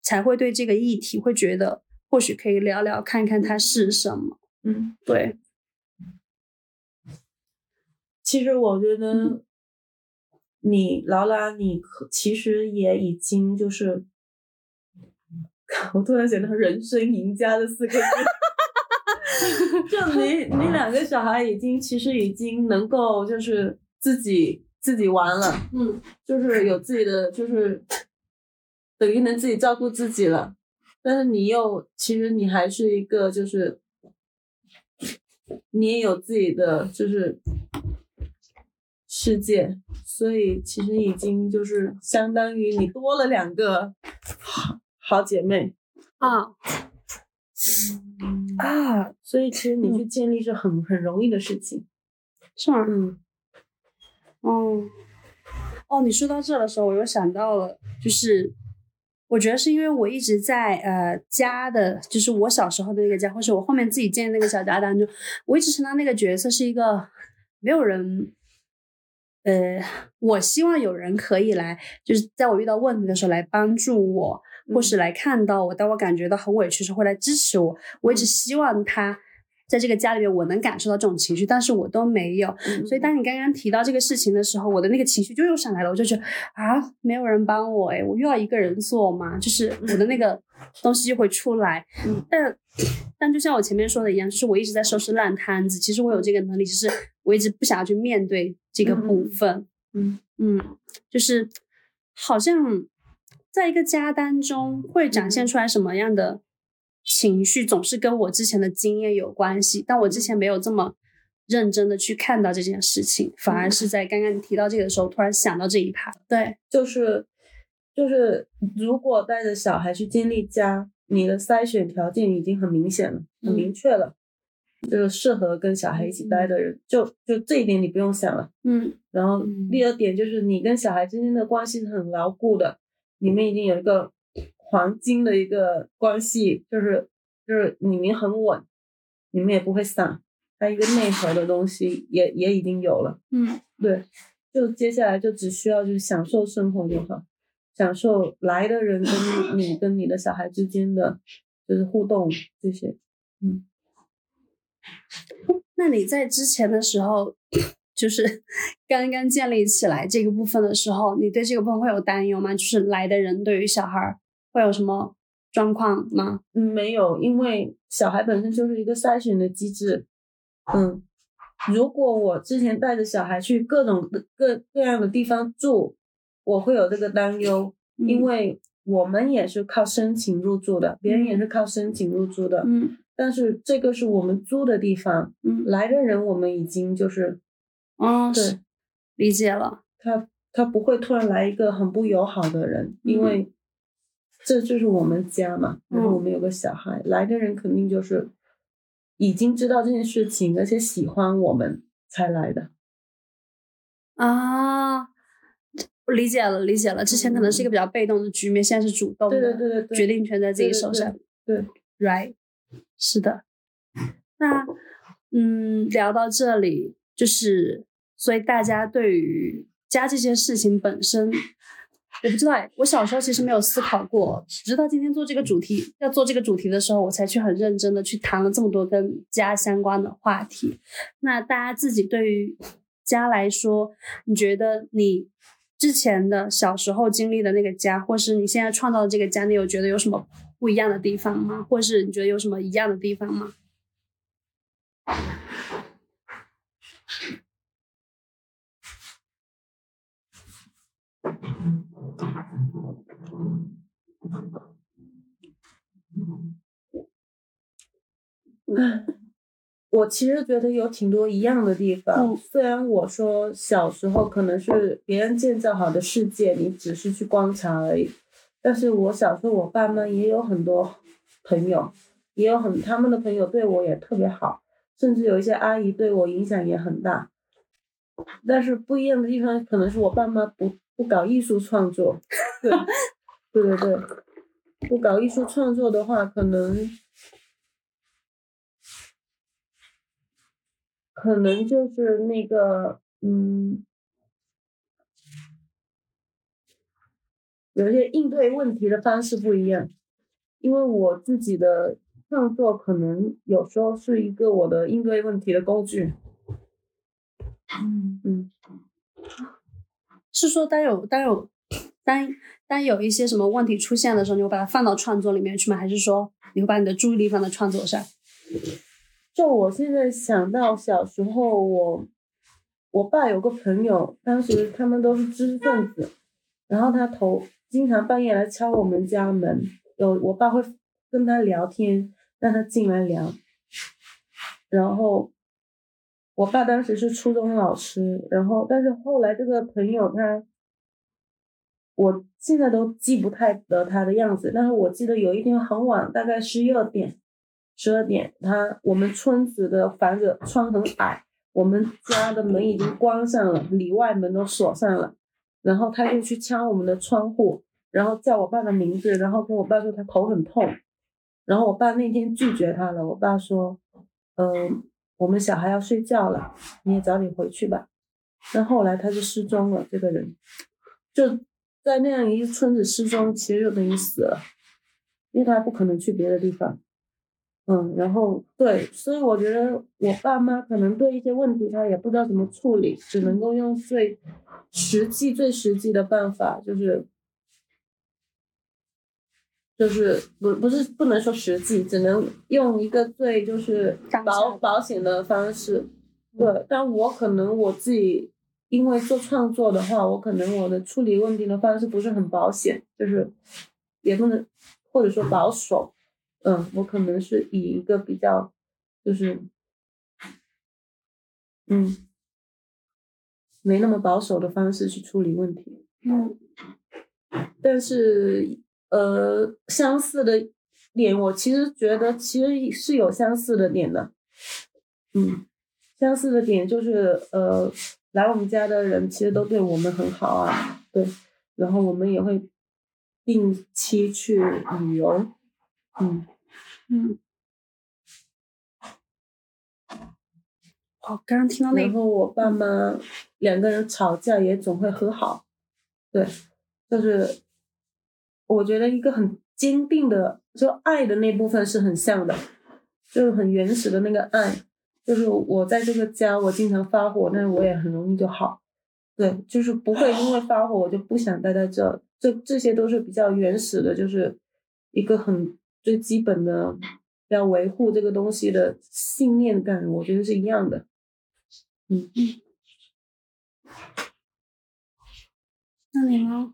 才会对这个议题会觉得。或许可以聊聊，看看它是什么。
嗯，
对。
其实我觉得，你劳拉，你其实也已经就是，我突然想到“人生赢家”的四个字。就你，*laughs* 你两个小孩已经其实已经能够就是自己自己玩了，
嗯，
就是有自己的，就是等于能自己照顾自己了。但是你又，其实你还是一个，就是你也有自己的，就是世界，所以其实已经就是相当于你多了两个好好姐妹
啊。
啊，所以其实你去建立是很很容易的事情，
是吗？
嗯，
哦，哦，你说到这的时候，我又想到了，就是。我觉得是因为我一直在呃家的，就是我小时候的那个家，或是我后面自己建的那个小家当中，我一直承担那个角色是一个没有人，呃，我希望有人可以来，就是在我遇到问题的时候来帮助我，或是来看到我，当我感觉到很委屈时候会来支持我。我一直希望他。在这个家里面，我能感受到这种情绪，但是我都没有。所以，当你刚刚提到这个事情的时候，我的那个情绪就又上来了。我就觉得啊，没有人帮我，哎，我又要一个人做嘛，就是我的那个东西就会出来。但但就像我前面说的一样，就是我一直在收拾烂摊子。其实我有这个能力，就是我一直不想要去面对这个部分。
嗯
嗯，就是好像在一个家当中会展现出来什么样的。情绪总是跟我之前的经验有关系，但我之前没有这么认真的去看到这件事情，反而是在刚刚你提到这个的时候，突然想到这一趴。对，
就是就是，如果带着小孩去经历家，你的筛选条件已经很明显了，很明确了，就是适合跟小孩一起待的人，就就这一点你不用想了。
嗯，
然后第二点就是你跟小孩之间的关系是很牢固的，你们已经有一个。黄金的一个关系，就是就是你们很稳，你们也不会散，它一个内核的东西也也已经有了。
嗯，
对，就接下来就只需要就是享受生活就好，享受来的人跟你 *laughs* 跟你的小孩之间的就是互动这些。嗯，
那你在之前的时候，就是刚刚建立起来这个部分的时候，你对这个部分会有担忧吗？就是来的人对于小孩。会有什么状况吗？
嗯，没有，因为小孩本身就是一个筛选的机制。嗯，如果我之前带着小孩去各种各各样的地方住，我会有这个担忧，因为我们也是靠申请入住的，别人也是靠申请入住的。
嗯，
但是这个是我们租的地方，
嗯，
来的人我们已经就是，
哦，
对，
理解了。
他他不会突然来一个很不友好的人，因为。这就是我们家嘛，然后我们有个小孩，来的人肯定就是已经知道这件事情，而且喜欢我们才来的。
啊，我理解了，理解了。之前可能是一个比较被动的局面，现在是主动的，
对对对对，
决定权在自己手上。
对
，right，是的。那嗯，聊到这里，就是所以大家对于家这件事情本身。我不知道哎，我小时候其实没有思考过，直到今天做这个主题，要做这个主题的时候，我才去很认真的去谈了这么多跟家相关的话题。那大家自己对于家来说，你觉得你之前的小时候经历的那个家，或是你现在创造的这个家，你有觉得有什么不一样的地方吗？或是你觉得有什么一样的地方吗？*laughs*
我其实觉得有挺多一样的地方。虽然我说小时候可能是别人建造好的世界，你只是去观察而已。但是我小时候，我爸妈也有很多朋友，也有很他们的朋友对我也特别好，甚至有一些阿姨对我影响也很大。但是不一样的地方，可能是我爸妈不不搞艺术创作。对，*laughs* 对对对，不搞艺术创作的话，可能。可能就是那个，嗯，有些应对问题的方式不一样，因为我自己的创作可能有时候是一个我的应对问题的工具。
嗯嗯，是说当有当有当当有一些什么问题出现的时候，你会把它放到创作里面去吗？还是说你会把你的注意力放在创作上？
就我现在想到小时候，我我爸有个朋友，当时他们都是知识分子，然后他头经常半夜来敲我们家门，有我爸会跟他聊天，让他进来聊。然后我爸当时是初中老师，然后但是后来这个朋友他，我现在都记不太得他的样子，但是我记得有一天很晚，大概十一二点。十二点，他我们村子的房子窗很矮，我们家的门已经关上了，里外门都锁上了。然后他就去敲我们的窗户，然后叫我爸的名字，然后跟我爸说他头很痛，然后我爸那天拒绝他了。我爸说：“嗯，我们小孩要睡觉了，你也早点回去吧。”那后来他就失踪了，这个人就在那样一个村子失踪，其实就等于死了，因为他不可能去别的地方。嗯，然后对，所以我觉得我爸妈可能对一些问题他也不知道怎么处理，只能够用最实际、最实际的办法，就是就是不不是不能说实际，只能用一个最就是保保险的方式。对，但我可能我自己因为做创作的话，我可能我的处理问题的方式不是很保险，就是也不能或者说保守。嗯，我可能是以一个比较，就是，嗯，没那么保守的方式去处理问题。嗯，但是呃，相似的点，我其实觉得其实是有相似的点的。嗯，相似的点就是呃，来我们家的人其实都对我们很好啊，对，然后我们也会定期去旅游，嗯。嗯，
我刚刚听到那，
然后我爸妈两个人吵架也总会和好，对，就是我觉得一个很坚定的，就爱的那部分是很像的，就是很原始的那个爱，就是我在这个家我经常发火，但是我也很容易就好，对，就是不会因为发火我就不想待在这，这这些都是比较原始的，就是一个很。最基本的要维护这个东西的信念感，我觉得是一样的。嗯嗯。
那你呢？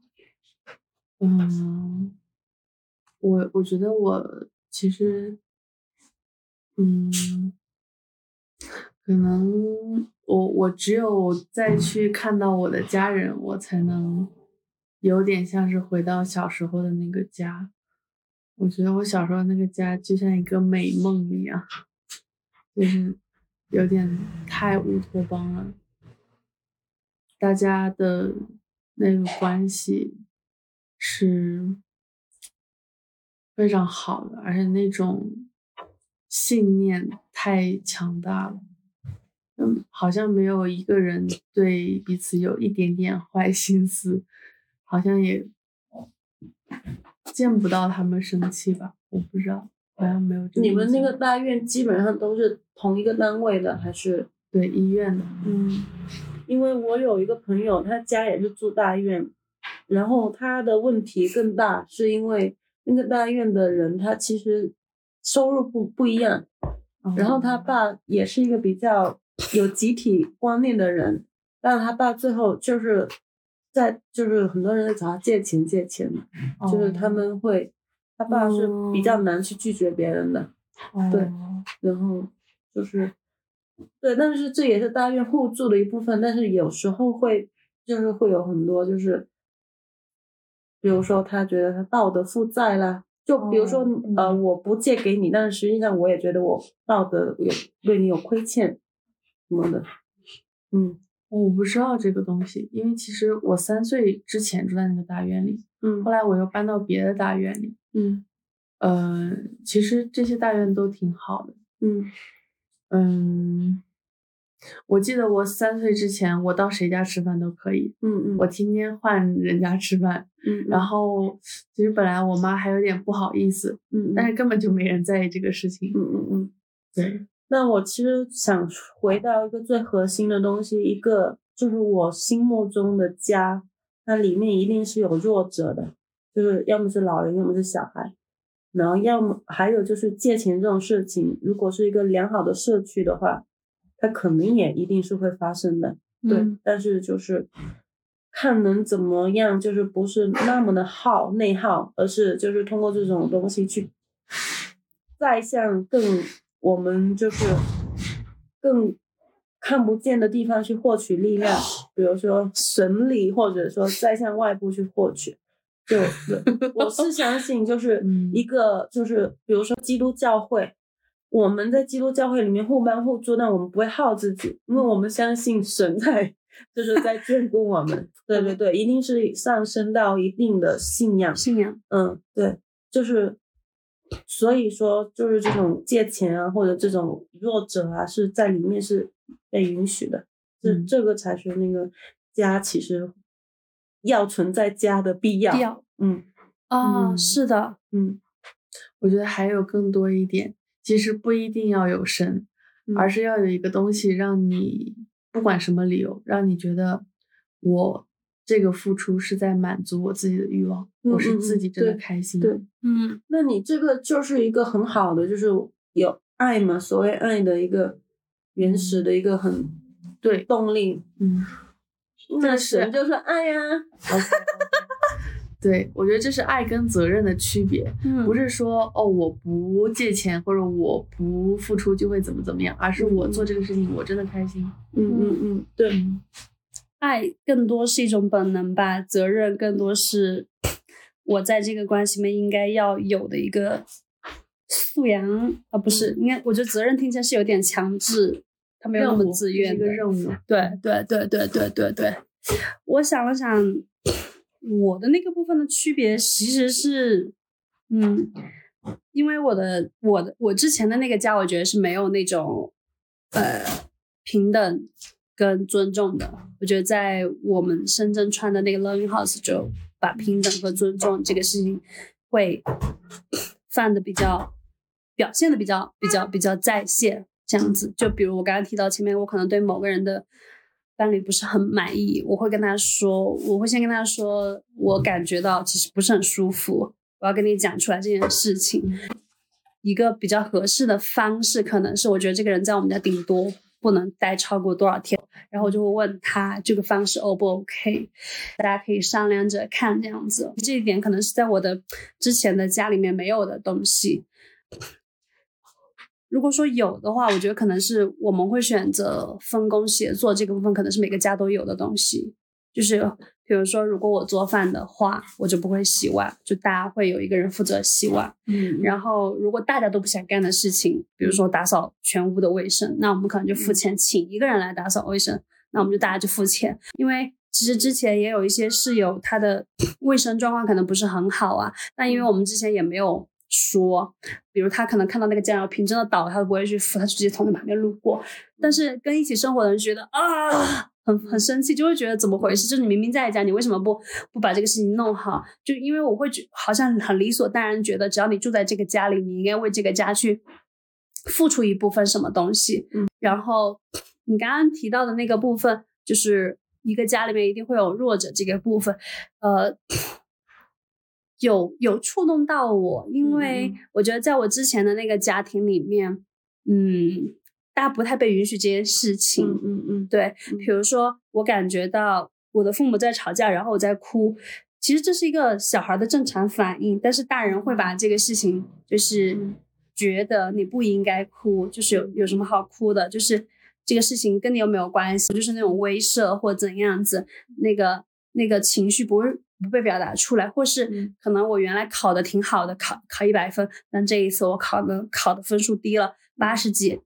嗯，我我觉得我其实，嗯，可能我我只有再去看到我的家人，我才能有点像是回到小时候的那个家。我觉得我小时候那个家就像一个美梦一样，就是有点太乌托邦了。大家的那个关系是非常好的，而且那种信念太强大了。嗯，好像没有一个人对彼此有一点点坏心思，好像也。见不到他们生气吧？我不知道，好像没有。
你们那个大院基本上都是同一个单位的，还是
对医院的？
嗯，因为我有一个朋友，他家也是住大院，然后他的问题更大，是因为那个大院的人他其实收入不不一样，然后他爸也是一个比较有集体观念的人，但是他爸最后就是。在就是很多人在找他借钱借钱嘛，就是他们会，他爸是比较难去拒绝别人的，对，然后就是，对，但是这也是大院互助的一部分，但是有时候会就是会有很多就是，比如说他觉得他道德负债啦，就比如说呃我不借给你，但是实际上我也觉得我道德有对你有亏欠什么的，嗯。
我不知道这个东西，因为其实我三岁之前住在那个大院里，嗯，后来我又搬到别的大院里，
嗯，
呃，其实这些大院都挺好的，嗯。嗯，我记得我三岁之前，我到谁家吃饭都可以，
嗯嗯，
我天天换人家吃饭，
嗯，
然后其实本来我妈还有点不好意思，
嗯，
但是根本就没人在意这个事情，
嗯嗯嗯，
对。
那我其实想回到一个最核心的东西，一个就是我心目中的家，那里面一定是有弱者的，就是要么是老人，要么是小孩，然后要么还有就是借钱这种事情，如果是一个良好的社区的话，它可能也一定是会发生的，对。但是就是看能怎么样，就是不是那么的耗内耗，而是就是通过这种东西去再向更。我们就是更看不见的地方去获取力量，比如说神力，或者说再向外部去获取。就我是相信，就是一个就是比如说基督教会，我们在基督教会里面互帮互助，但我们不会耗自己，因为我们相信神在就是在眷顾我们。对对对，一定是上升到一定的信仰。
信仰，
嗯，对，就是，所以说就是这种借钱啊，或者这种弱者啊，是在里面是被允许的。这这个才是那个家，其实要存在家的必要。
必要，
嗯，
啊，是的，
嗯，
我觉得还有更多一点，其实不一定要有神，而是要有一个东西让你不管什么理由，让你觉得我这个付出是在满足我自己的欲望，我是自己真的开心。
对，
嗯，
那你这个就是一个很好的，就是有爱嘛，所谓爱的一个原始的一个很。
对
动力，
嗯，
那神就是爱呀。
对，我觉得这是爱跟责任的区别，不是说哦我不借钱或者我不付出就会怎么怎么样，而是我做这个事情我真的开心。
嗯嗯嗯，对，
爱更多是一种本能吧，责任更多是我在这个关系里面应该要有的一个素养啊，不是，应该我觉得责任听起来是有点强制。他没有那么自愿
的任务，
对对对对对对对。我想了想，我的那个部分的区别其实是，嗯，因为我的我的我之前的那个家，我觉得是没有那种呃平等跟尊重的。我觉得在我们深圳穿的那个 learning house，就把平等和尊重这个事情会放的比较表现的比较比较比较在线。这样子，就比如我刚刚提到前面，我可能对某个人的伴侣不是很满意，我会跟他说，我会先跟他说，我感觉到其实不是很舒服，我要跟你讲出来这件事情。一个比较合适的方式，可能是我觉得这个人在我们家顶多不能待超过多少天，然后我就会问他这个方式 O 不 OK，大家可以商量着看这样子。这一点可能是在我的之前的家里面没有的东西。如果说有的话，我觉得可能是我们会选择分工协作这个部分，可能是每个家都有的东西。就是比如说，如果我做饭的话，我就不会洗碗，就大家会有一个人负责洗碗。
嗯。
然后，如果大家都不想干的事情，比如说打扫全屋的卫生，那我们可能就付钱请一个人来打扫卫生，那我们就大家就付钱。因为其实之前也有一些室友，他的卫生状况可能不是很好啊，但因为我们之前也没有。说，比如他可能看到那个酱油瓶真的倒了，他都不会去扶，他直接从那旁边路过。但是跟一起生活的人觉得啊，很很生气，就会觉得怎么回事？就是你明明在家，你为什么不不把这个事情弄好？就因为我会觉好像很理所当然，觉得只要你住在这个家里，你应该为这个家去付出一部分什么东西。
嗯，
然后你刚刚提到的那个部分，就是一个家里面一定会有弱者这个部分，呃。有有触动到我，因为我觉得在我之前的那个家庭里面，嗯，大家不太被允许这件事情。
嗯嗯，
对，比如说我感觉到我的父母在吵架，然后我在哭，其实这是一个小孩的正常反应，但是大人会把这个事情就是觉得你不应该哭，就是有有什么好哭的，就是这个事情跟你有没有关系，就是那种威慑或怎样子，那个那个情绪不会。不被表达出来，或是可能我原来考的挺好的，考考一百分，但这一次我考的考的分数低了八十几，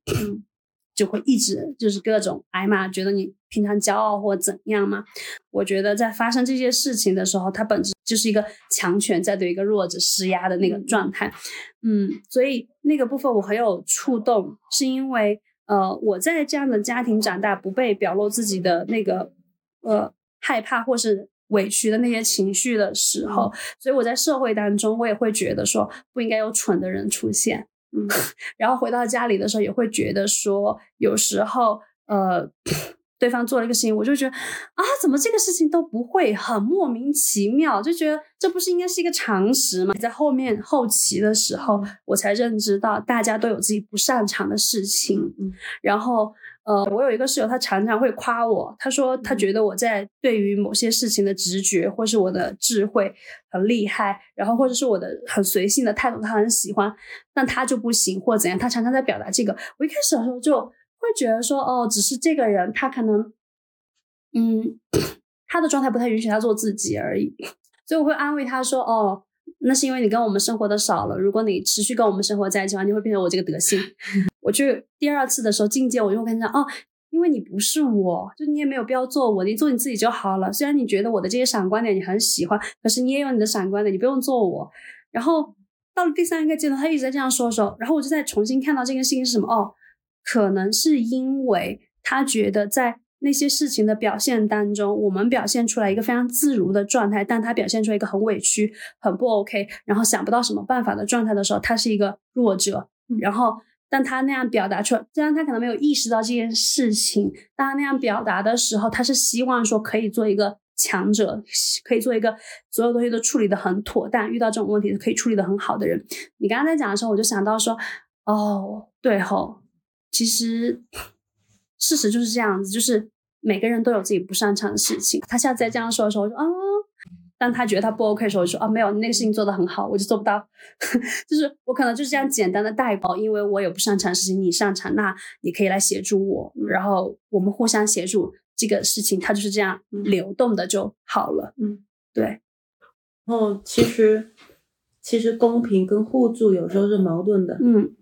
就会一直就是各种挨骂，觉得你平常骄傲或怎样嘛？我觉得在发生这些事情的时候，它本质就是一个强权在对一个弱者施压的那个状态，嗯，所以那个部分我很有触动，是因为呃我在这样的家庭长大，不被表露自己的那个呃害怕或是。委屈的那些情绪的时候，所以我在社会当中，我也会觉得说不应该有蠢的人出现。
嗯，*laughs*
然后回到家里的时候，也会觉得说，有时候呃，对方做了一个事情，我就觉得啊，怎么这个事情都不会，很莫名其妙，就觉得这不是应该是一个常识吗？在后面后期的时候，我才认知到大家都有自己不擅长的事情。
嗯，
然后。呃，我有一个室友，他常常会夸我。他说他觉得我在对于某些事情的直觉，或是我的智慧很厉害，然后或者是我的很随性的态度，他很喜欢，但他就不行或怎样。他常常在表达这个。我一开始的时候就会觉得说，哦，只是这个人他可能，嗯，他的状态不太允许他做自己而已。所以我会安慰他说，哦，那是因为你跟我们生活的少了。如果你持续跟我们生活在一起的话，你会变成我这个德性。*laughs* 我去第二次的时候境界，我就会跟他哦，因为你不是我，就你也没有必要做我，你做你自己就好了。虽然你觉得我的这些闪光点你很喜欢，可是你也有你的闪光点，你不用做我。然后到了第三个阶段，他一直在这样说的时候，然后我就再重新看到这件事情是什么哦，可能是因为他觉得在那些事情的表现当中，我们表现出来一个非常自如的状态，但他表现出一个很委屈、很不 OK，然后想不到什么办法的状态的时候，他是一个弱者，然后。但他那样表达出来，虽然他可能没有意识到这件事情，但他那样表达的时候，他是希望说可以做一个强者，可以做一个所有东西都处理的很妥当，遇到这种问题可以处理的很好的人。你刚刚在讲的时候，我就想到说，哦，对吼，其实事实就是这样子，就是每个人都有自己不擅长的事情。他下次再这样说的时候，我说，啊。当他觉得他不 OK 的时候，就说啊，没有，你那个事情做得很好，我就做不到。*laughs* 就是我可能就是这样简单的代包，因为我有不擅长的事情，你擅长，那你可以来协助我，然后我们互相协助这个事情，它就是这样流动的就好了。嗯，对。
然后其实其实公平跟互助有时候是矛盾的。
嗯。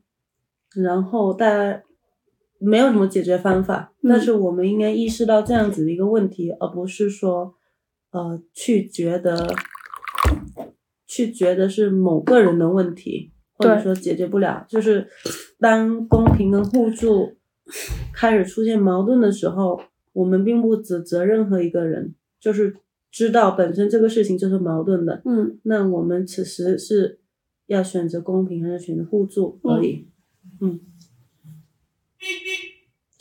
然后大家没有什么解决方法，但是我们应该意识到这样子的一个问题，而不是说。呃，去觉得，去觉得是某个人的问题，或者说解决不了。就是当公平跟互助开始出现矛盾的时候，我们并不指责任何一个人，就是知道本身这个事情就是矛盾的。
嗯，
那我们此时是要选择公平还是选择互助而已。嗯，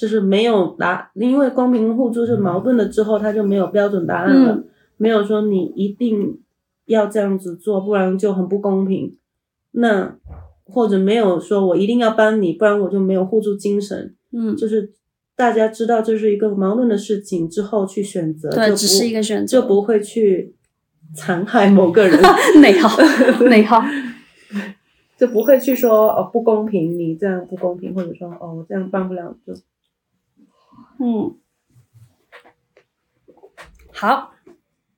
就是没有答，因为公平互助是矛盾了之后，它就没有标准答案了。没有说你一定要这样子做，不然就很不公平。那或者没有说我一定要帮你，不然我就没有互助精神。
嗯，
就是大家知道这是一个矛盾的事情之后去选择，
对，只是一个选择，
就不会去残害某个人。*laughs*
内耗，*laughs* 内耗，
就不会去说哦不公平，你这样不公平，或者说哦我这样帮不了就，
嗯，好。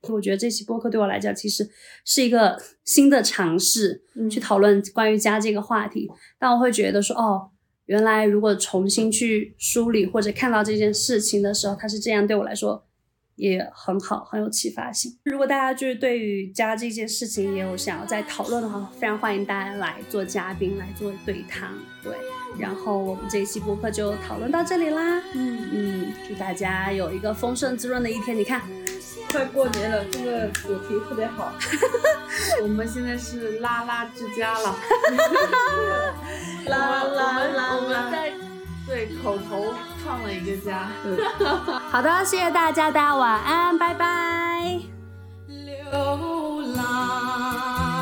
我觉得这期播客对我来讲，其实是一个新的尝试，去讨论关于家这个话题。但我会觉得说，哦，原来如果重新去梳理或者看到这件事情的时候，它是这样，对我来说也很好，很有启发性。如果大家就是对于家这件事情也有想要再讨论的话，非常欢迎大家来做嘉宾，来做对谈。对，然后我们这一期播客就讨论到这里啦，嗯嗯，祝大家有一个丰盛滋润的一天。你看，
快过年了，这个主题特别好。*laughs*
我们现在是拉拉之家了，哈哈哈哈哈哈。
拉拉拉，
我们在对口头创了一个家，哈哈哈。
好的，谢谢大家，大家晚安，拜拜。*laughs* 流浪。